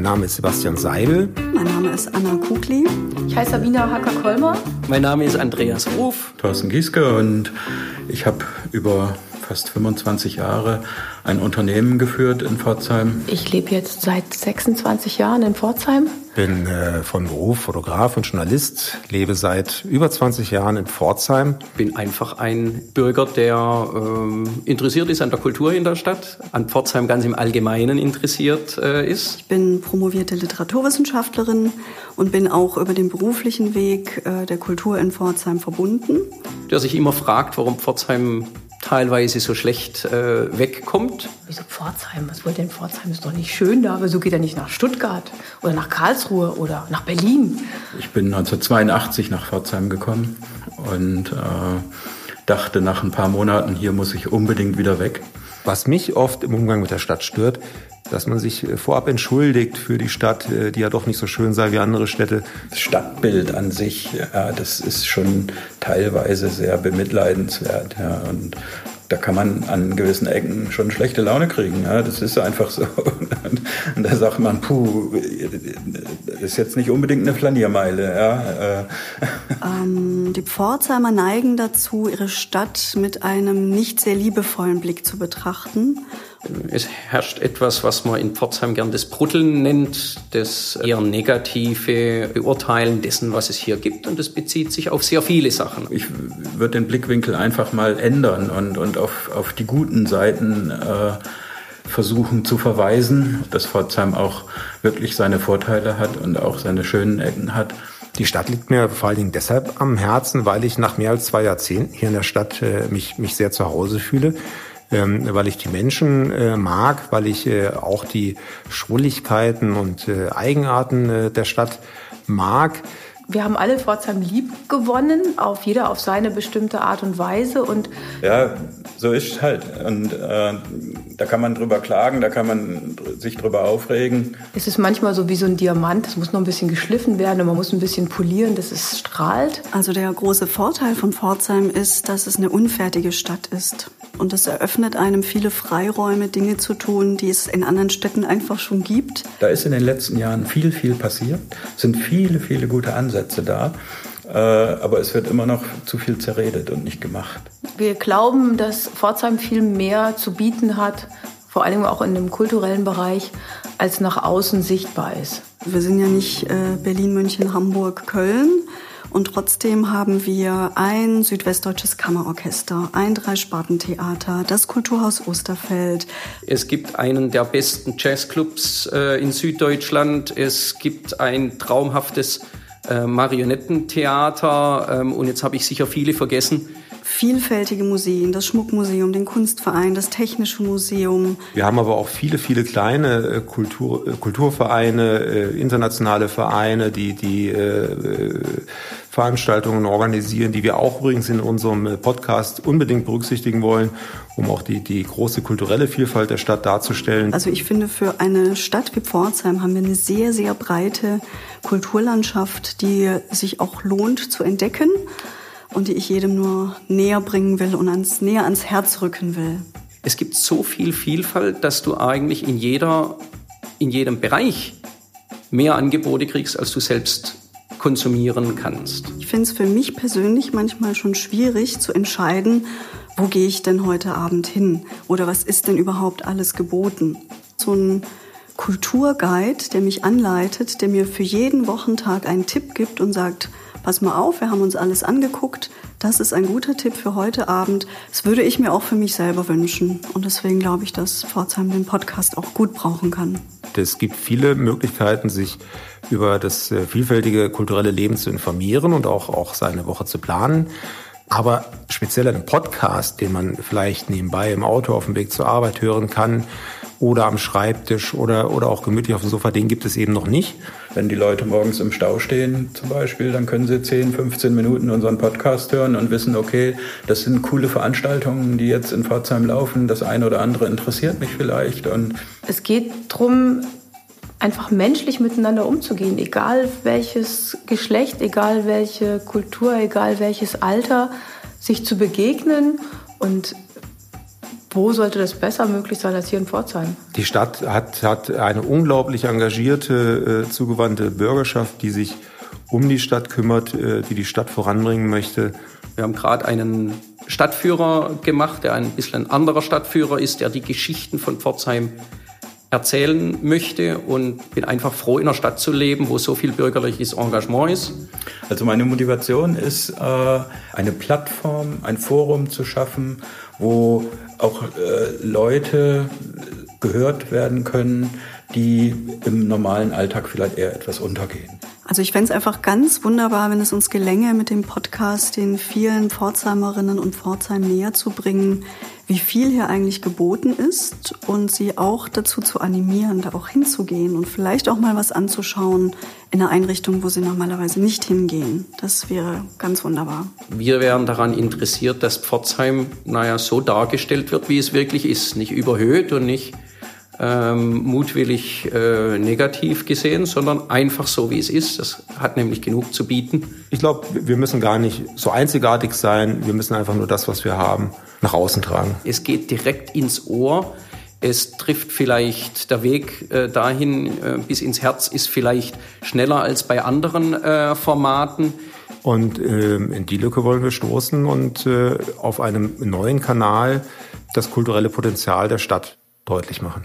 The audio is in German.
Mein Name ist Sebastian Seidel. Mein Name ist Anna Kugli. Ich heiße Sabina Hacker-Kolmer. Mein Name ist Andreas Ruf. Thorsten Gieske und ich habe über fast 25 Jahre ein Unternehmen geführt in Pforzheim. Ich lebe jetzt seit 26 Jahren in Pforzheim. Bin äh, von Beruf Fotograf und Journalist, lebe seit über 20 Jahren in Pforzheim. Bin einfach ein Bürger, der ähm, interessiert ist an der Kultur in der Stadt, an Pforzheim ganz im Allgemeinen interessiert äh, ist. Ich bin promovierte Literaturwissenschaftlerin und bin auch über den beruflichen Weg äh, der Kultur in Pforzheim verbunden. Der sich immer fragt, warum Pforzheim teilweise so schlecht äh, wegkommt. Wieso Pforzheim? Was wollt denn Pforzheim? Ist doch nicht schön da. Wieso geht er nicht nach Stuttgart oder nach Karlsruhe oder nach Berlin? Ich bin 1982 nach Pforzheim gekommen und äh, dachte nach ein paar Monaten, hier muss ich unbedingt wieder weg. Was mich oft im Umgang mit der Stadt stört, dass man sich äh, vorab entschuldigt für die Stadt, äh, die ja doch nicht so schön sei wie andere Städte. Das Stadtbild an sich, ja, das ist schon teilweise sehr bemitleidenswert. Ja, und da kann man an gewissen Ecken schon schlechte Laune kriegen. Ja, das ist einfach so. Und da sagt man, puh, das ist jetzt nicht unbedingt eine Flaniermeile. Ja. Ähm, die Pforzheimer neigen dazu, ihre Stadt mit einem nicht sehr liebevollen Blick zu betrachten. Es herrscht etwas, was man in Pforzheim gern das Brutteln nennt, das eher negative Beurteilen dessen, was es hier gibt. Und das bezieht sich auf sehr viele Sachen. Ich würde den Blickwinkel einfach mal ändern und, und auf, auf die guten Seiten äh, versuchen zu verweisen, dass Pforzheim auch wirklich seine Vorteile hat und auch seine schönen Ecken hat. Die Stadt liegt mir vor allen Dingen deshalb am Herzen, weil ich nach mehr als zwei Jahrzehnten hier in der Stadt äh, mich, mich sehr zu Hause fühle ähm, weil ich die Menschen äh, mag, weil ich äh, auch die Schrulligkeiten und äh, Eigenarten äh, der Stadt mag. Wir haben alle Pforzheim lieb gewonnen, auf jeder auf seine bestimmte Art und Weise. Und ja, so ist es halt. Und äh, da kann man drüber klagen, da kann man sich drüber aufregen. Es ist manchmal so wie so ein Diamant, das muss noch ein bisschen geschliffen werden und man muss ein bisschen polieren, dass es strahlt. Also der große Vorteil von Pforzheim ist, dass es eine unfertige Stadt ist. Und das eröffnet einem viele Freiräume, Dinge zu tun, die es in anderen Städten einfach schon gibt. Da ist in den letzten Jahren viel, viel passiert, sind viele, viele gute Ansätze da. Äh, aber es wird immer noch zu viel zerredet und nicht gemacht. Wir glauben, dass Pforzheim viel mehr zu bieten hat, vor allem auch in dem kulturellen Bereich, als nach außen sichtbar ist. Wir sind ja nicht äh, Berlin, München, Hamburg, Köln, und trotzdem haben wir ein südwestdeutsches Kammerorchester, ein Dreispartentheater, das Kulturhaus Osterfeld. Es gibt einen der besten Jazzclubs äh, in Süddeutschland. Es gibt ein traumhaftes äh, Marionettentheater. Ähm, und jetzt habe ich sicher viele vergessen vielfältige Museen, das Schmuckmuseum, den Kunstverein, das Technische Museum. Wir haben aber auch viele, viele kleine äh, Kultur, äh, Kulturvereine, äh, internationale Vereine, die die Veranstaltungen organisieren, die wir auch übrigens in unserem Podcast unbedingt berücksichtigen wollen, um auch die, die große kulturelle Vielfalt der Stadt darzustellen. Also ich finde, für eine Stadt wie Pforzheim haben wir eine sehr, sehr breite Kulturlandschaft, die sich auch lohnt zu entdecken und die ich jedem nur näher bringen will und ans, näher ans Herz rücken will. Es gibt so viel Vielfalt, dass du eigentlich in, jeder, in jedem Bereich mehr Angebote kriegst, als du selbst konsumieren kannst. Ich finde es für mich persönlich manchmal schon schwierig zu entscheiden, wo gehe ich denn heute Abend hin oder was ist denn überhaupt alles geboten. So ein Kulturguide, der mich anleitet, der mir für jeden Wochentag einen Tipp gibt und sagt, pass mal auf, wir haben uns alles angeguckt. Das ist ein guter Tipp für heute Abend. Das würde ich mir auch für mich selber wünschen. Und deswegen glaube ich, dass Pforzheim den Podcast auch gut brauchen kann. Es gibt viele Möglichkeiten, sich über das äh, vielfältige kulturelle Leben zu informieren und auch, auch seine Woche zu planen. Aber speziell einen Podcast, den man vielleicht nebenbei im Auto auf dem Weg zur Arbeit hören kann, oder am Schreibtisch oder, oder auch gemütlich auf dem Sofa, den gibt es eben noch nicht. Wenn die Leute morgens im Stau stehen zum Beispiel, dann können sie 10, 15 Minuten unseren Podcast hören und wissen, okay, das sind coole Veranstaltungen, die jetzt in Pforzheim laufen. Das eine oder andere interessiert mich vielleicht. Und es geht darum, einfach menschlich miteinander umzugehen, egal welches Geschlecht, egal welche Kultur, egal welches Alter, sich zu begegnen und Wo sollte das besser möglich sein als hier in Pforzheim? Die Stadt hat, hat eine unglaublich engagierte, äh, zugewandte Bürgerschaft, die sich um die Stadt kümmert, äh, die die Stadt voranbringen möchte. Wir haben gerade einen Stadtführer gemacht, der ein bisschen ein anderer Stadtführer ist, der die Geschichten von Pforzheim erzählen möchte und bin einfach froh, in einer Stadt zu leben, wo so viel bürgerliches Engagement ist. Also meine Motivation ist, äh, eine Plattform, ein Forum zu schaffen, wo auch äh, Leute gehört werden können, die im normalen Alltag vielleicht eher etwas untergehen. Also ich fände es einfach ganz wunderbar, wenn es uns gelänge, mit dem Podcast den vielen Pforzheimerinnen und Pforzheim näher zu bringen, wie viel hier eigentlich geboten ist und sie auch dazu zu animieren, da auch hinzugehen und vielleicht auch mal was anzuschauen in einer Einrichtung, wo sie normalerweise nicht hingehen. Das wäre ganz wunderbar. Wir wären daran interessiert, dass Pforzheim, naja, so dargestellt wird, wie es wirklich ist. Nicht überhöht und nicht ähm, mutwillig äh, negativ gesehen, sondern einfach so, wie es ist. Das hat nämlich genug zu bieten. Ich glaube, wir müssen gar nicht so einzigartig sein. Wir müssen einfach nur das, was wir haben, nach außen tragen. Es geht direkt ins Ohr. Es trifft vielleicht der Weg äh, dahin äh, bis ins Herz ist vielleicht schneller als bei anderen äh, Formaten. Und ähm, in die Lücke wollen wir stoßen und äh, auf einem neuen Kanal das kulturelle Potenzial der Stadt deutlich machen.